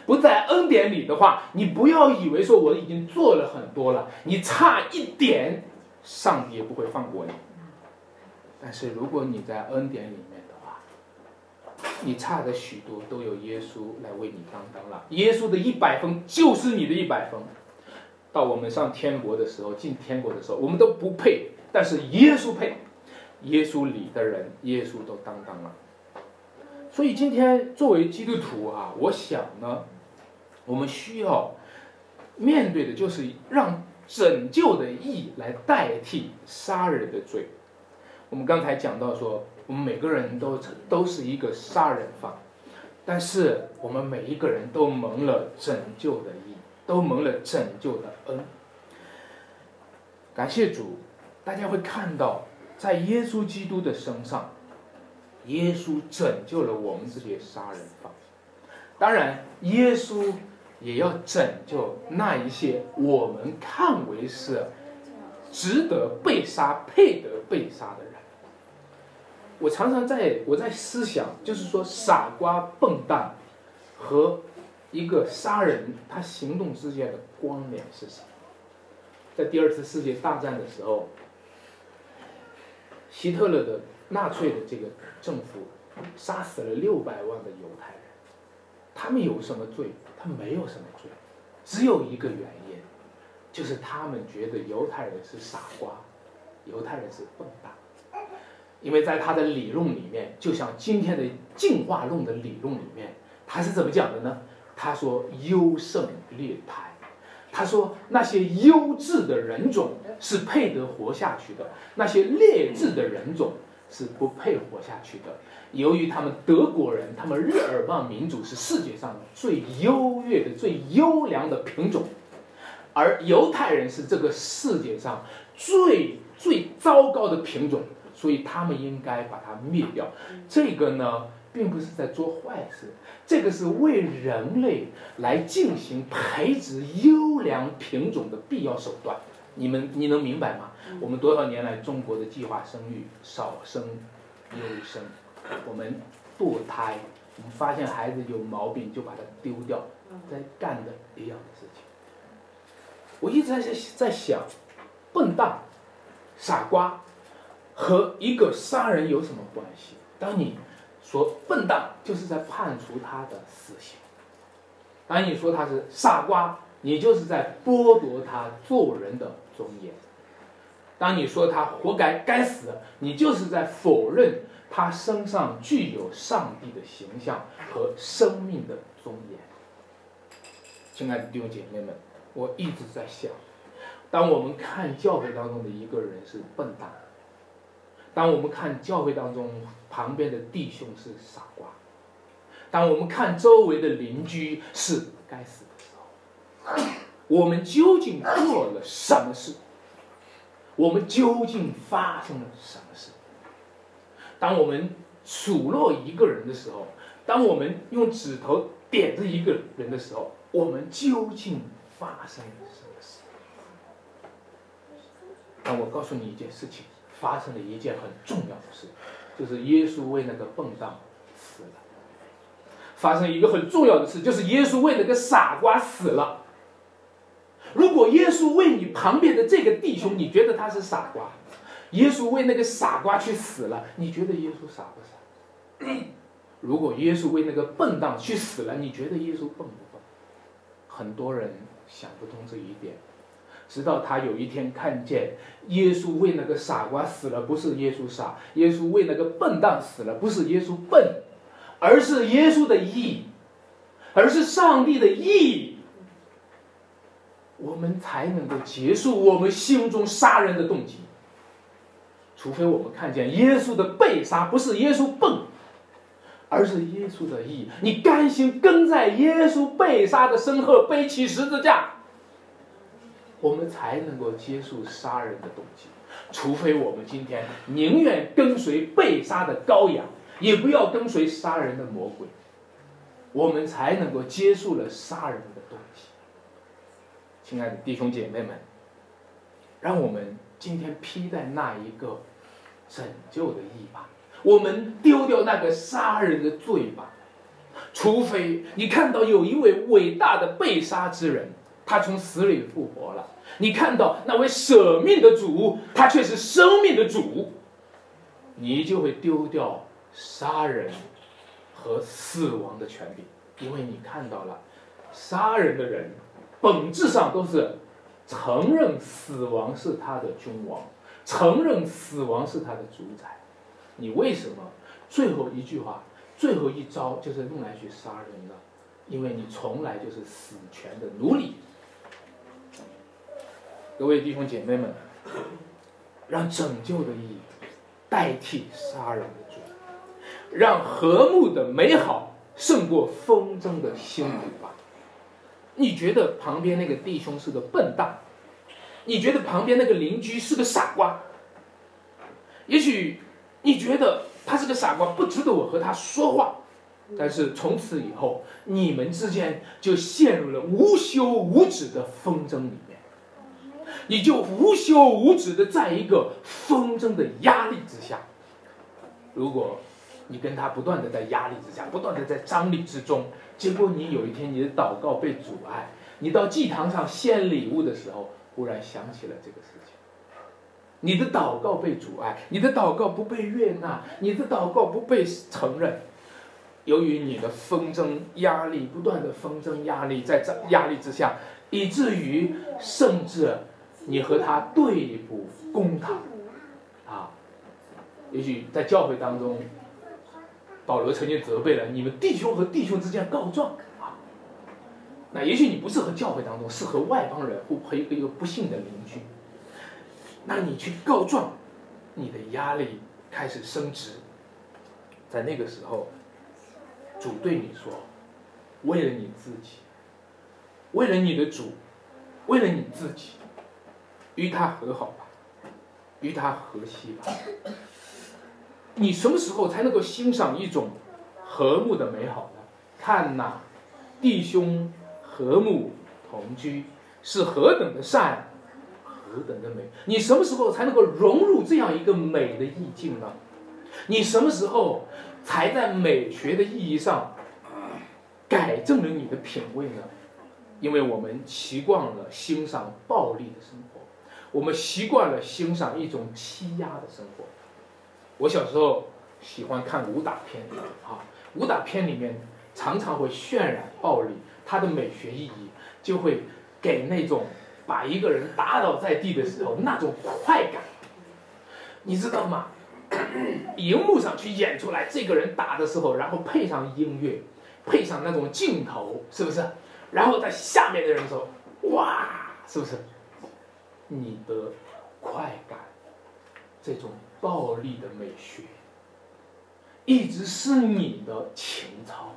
不在恩典里的话，你不要以为说我已经做了很多了，你差一点，上帝也不会放过你。但是如果你在恩典里面的话，你差的许多都有耶稣来为你担当了。耶稣的一百分就是你的一百分。到我们上天国的时候，进天国的时候，我们都不配，但是耶稣配。耶稣里的人，耶稣都担当了。所以今天作为基督徒啊，我想呢。我们需要面对的就是让拯救的义来代替杀人的罪。我们刚才讲到说，我们每个人都都是一个杀人犯，但是我们每一个人都蒙了拯救的义，都蒙了拯救的恩。感谢主，大家会看到，在耶稣基督的身上，耶稣拯救了我们这些杀人犯。当然，耶稣。也要拯救那一些我们看为是值得被杀、配得被杀的人。我常常在我在思想，就是说傻瓜、笨蛋和一个杀人他行动之间的关联是什么？在第二次世界大战的时候，希特勒的纳粹的这个政府杀死了六百万的犹太人，他们有什么罪？他没有什么罪，只有一个原因，就是他们觉得犹太人是傻瓜，犹太人是笨蛋。因为在他的理论里面，就像今天的进化论的理论里面，他是怎么讲的呢？他说优胜劣汰，他说那些优质的人种是配得活下去的，那些劣质的人种是不配活下去的。由于他们德国人，他们日耳曼民族是世界上最优越的、最优良的品种，而犹太人是这个世界上最最糟糕的品种。所以他们应该把它灭掉。这个呢，并不是在做坏事，这个是为人类来进行培植优良品种的必要手段。你们你能明白吗？我们多少年来中国的计划生育少生优生，我们堕胎，我们发现孩子有毛病就把它丢掉，在干的一样的事情。我一直在在想，笨蛋，傻瓜。和一个杀人有什么关系？当你说笨蛋，就是在判处他的死刑；当你说他是傻瓜，你就是在剥夺他做人的尊严；当你说他活该该死，你就是在否认他身上具有上帝的形象和生命的尊严。亲爱的弟兄姐妹们，我一直在想，当我们看教会当中的一个人是笨蛋。当我们看教会当中旁边的弟兄是傻瓜，当我们看周围的邻居是该死的时候，我们究竟做了什么事？我们究竟发生了什么事？当我们数落一个人的时候，当我们用指头点着一个人的时候，我们究竟发生了什么事？那我告诉你一件事情。发生了一件很重要的事，就是耶稣为那个笨蛋死了。发生一个很重要的事，就是耶稣为那个傻瓜死了。如果耶稣为你旁边的这个弟兄，你觉得他是傻瓜，耶稣为那个傻瓜去死了，你觉得耶稣傻不傻？如果耶稣为那个笨蛋去死了，你觉得耶稣笨不笨？很多人想不通这一点。直到他有一天看见耶稣为那个傻瓜死了，不是耶稣傻；耶稣为那个笨蛋死了，不是耶稣笨，而是耶稣的义，而是上帝的义，我们才能够结束我们心中杀人的动机。除非我们看见耶稣的被杀不是耶稣笨，而是耶稣的义，你甘心跟在耶稣被杀的身后背起十字架。我们才能够结束杀人的动机，除非我们今天宁愿跟随被杀的羔羊，也不要跟随杀人的魔鬼，我们才能够接受了杀人的动机。亲爱的弟兄姐妹们，让我们今天披戴那一个拯救的义吧，我们丢掉那个杀人的罪吧，除非你看到有一位伟大的被杀之人。他从死里复活了，你看到那位舍命的主，他却是生命的主，你就会丢掉杀人和死亡的权柄，因为你看到了杀人的人本质上都是承认死亡是他的君王，承认死亡是他的主宰。你为什么最后一句话、最后一招就是用来去杀人呢？因为你从来就是死权的奴隶。各位弟兄姐妹们，让拯救的意义代替杀人的罪，让和睦的美好胜过纷争的辛苦吧。你觉得旁边那个弟兄是个笨蛋？你觉得旁边那个邻居是个傻瓜？也许你觉得他是个傻瓜，不值得我和他说话。但是从此以后，你们之间就陷入了无休无止的纷争里面。你就无休无止的在一个纷争的压力之下。如果你跟他不断的在压力之下，不断的在张力之中，结果你有一天你的祷告被阻碍，你到祭堂上献礼物的时候，忽然想起了这个事情，你的祷告被阻碍，你的祷告不被悦纳，你的祷告不被承认，由于你的纷争压力不断的纷争压力在这压力之下，以至于甚至你和他对簿公堂，啊，也许在教会当中。保罗曾经责备了你们弟兄和弟兄之间告状啊，那也许你不是和教会当中，是和外邦人或和一个一个不幸的邻居，那你去告状，你的压力开始升值，在那个时候，主对你说，为了你自己，为了你的主，为了你自己，与他和好吧，与他和稀吧。你什么时候才能够欣赏一种和睦的美好呢？看呐，弟兄和睦同居是何等的善，何等的美！你什么时候才能够融入这样一个美的意境呢？你什么时候才在美学的意义上改正了你的品味呢？因为我们习惯了欣赏暴力的生活，我们习惯了欣赏一种欺压的生活。我小时候喜欢看武打片，啊，武打片里面常常会渲染暴力，它的美学意义就会给那种把一个人打倒在地的时候那种快感，你知道吗？荧幕上去演出来这个人打的时候，然后配上音乐，配上那种镜头，是不是？然后在下面的人说：“哇，是不是？”你的快感，这种。暴力的美学，一直是你的情操。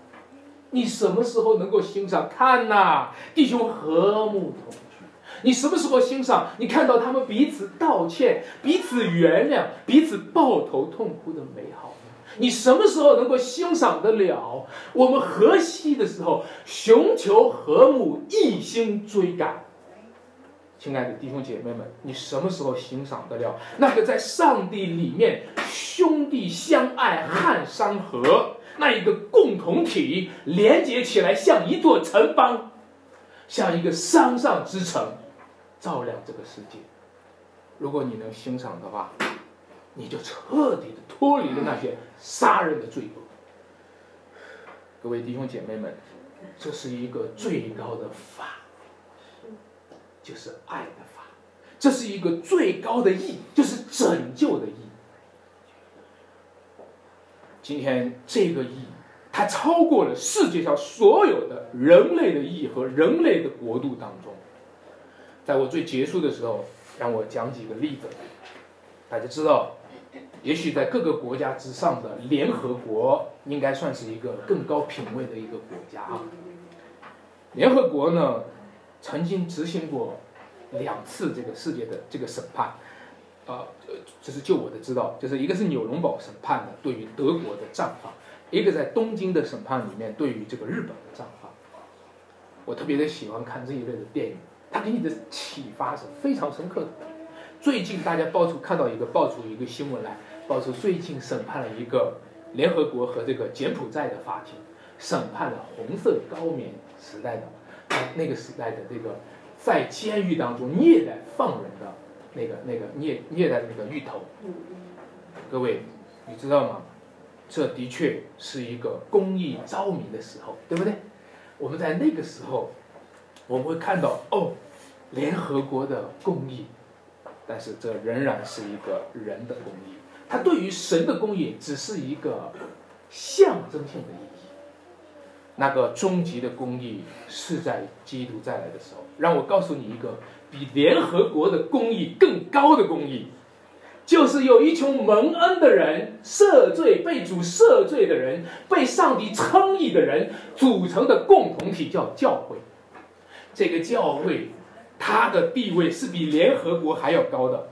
你什么时候能够欣赏？看呐，弟兄和睦同居。你什么时候欣赏？你看到他们彼此道歉、彼此原谅、彼此抱头痛哭的美好？你什么时候能够欣赏得了？我们和稀的时候，寻求和睦，一心追赶。亲爱的弟兄姐妹们，你什么时候欣赏得了那个在上帝里面兄弟相爱、汉山河那一个共同体连接起来，像一座城邦，像一个山上之城，照亮这个世界。如果你能欣赏的话，你就彻底的脱离了那些杀人的罪恶。各位弟兄姐妹们，这是一个最高的法。就是爱的法，这是一个最高的义，就是拯救的义。今天这个义，它超过了世界上所有的人类的义和人类的国度当中。在我最结束的时候，让我讲几个例子。大家知道，也许在各个国家之上的联合国，应该算是一个更高品位的一个国家啊。联合国呢？曾经执行过两次这个世界的这个审判，呃，就是就我的知道，就是一个是纽伦堡审判的对于德国的战犯，一个在东京的审判里面对于这个日本的战犯。我特别的喜欢看这一类的电影，它给你的启发是非常深刻的。最近大家爆出看到一个爆出一个新闻来，爆出最近审判了一个联合国和这个柬埔寨的法庭，审判了红色高棉时代的。那个时代的这个，在监狱当中虐待放人的那个那个虐虐待的那个狱头，各位，你知道吗？这的确是一个公益昭明的时候，对不对？我们在那个时候，我们会看到哦，联合国的公益，但是这仍然是一个人的公益，它对于神的公益只是一个象征性的意义。那个终极的公义是在基督再来的时候。让我告诉你一个比联合国的公义更高的公义，就是有一群蒙恩的人、赦罪被主赦罪的人、被上帝称义的人组成的共同体，叫教会。这个教会，它的地位是比联合国还要高的。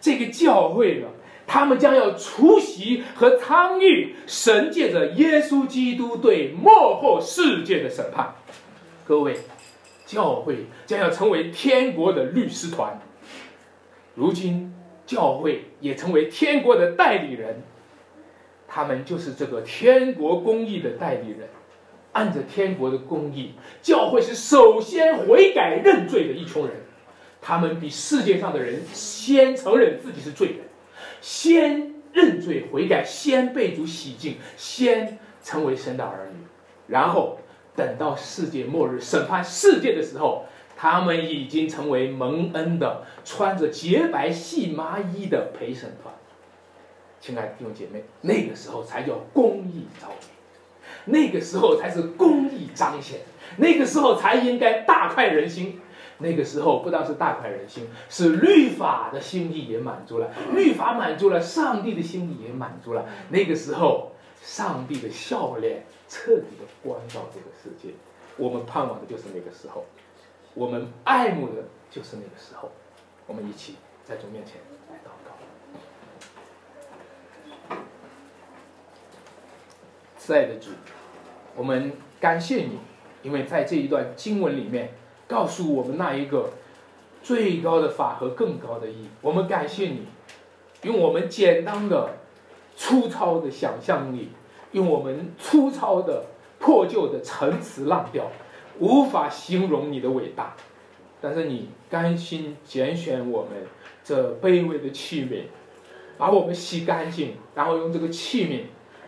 这个教会呢？他们将要出席和参与神借着耶稣基督对幕后世界的审判。各位，教会将要成为天国的律师团，如今教会也成为天国的代理人，他们就是这个天国公义的代理人。按着天国的公义，教会是首先悔改认罪的一群人，他们比世界上的人先承认自己是罪人，先认罪悔改，先被主洗净，先成为神的儿女，然后等到世界末日审判世界的时候，他们已经成为蒙恩的，穿着洁白细麻衣的陪审团。亲爱的弟兄姐妹，那个时候才叫公义昭明。那个时候才是公义彰显，那个时候才应该大快人心。那个时候不但是大快人心，是律法的心意也满足了，律法满足了，上帝的心意也满足了。那个时候，上帝的笑脸彻底的关照这个世界。我们盼望的就是那个时候，我们爱慕的就是那个时候。我们一起在主面前来祷告。慈爱的主。我们感谢你，因为在这一段经文里面，告诉我们那一个最高的法和更高的义。我们感谢你，用我们简单的、粗糙的想象力，用我们粗糙的、破旧的陈词滥调，无法形容你的伟大。但是你甘心拣选我们这卑微的器皿，把我们洗干净，然后用这个器皿。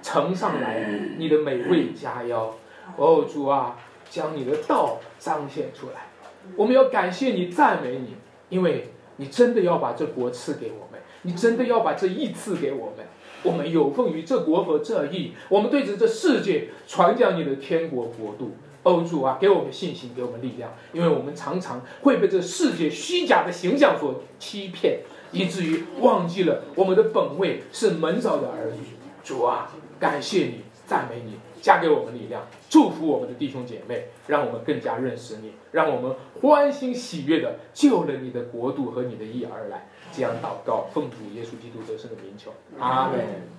盛上来 (laughs) 你的美味佳肴，哦主啊，将你的道彰显出来。我们要感谢你，赞美你，因为你真的要把这国赐给我们，你真的要把这义赐给我们。我们有奉于这国和这义，我们对着这世界传讲你的天国国度。哦主啊，给我们信心，给我们力量，因为我们常常会被这世界虚假的形象所欺骗，以至于忘记了我们的本位是门早的儿女。主啊。感谢你，赞美你，加给我们力量，祝福我们的弟兄姐妹，让我们更加认识你，让我们欢欣喜悦的救了你的国度和你的意而来。这样祷告，奉主耶稣基督得胜的名求，阿门。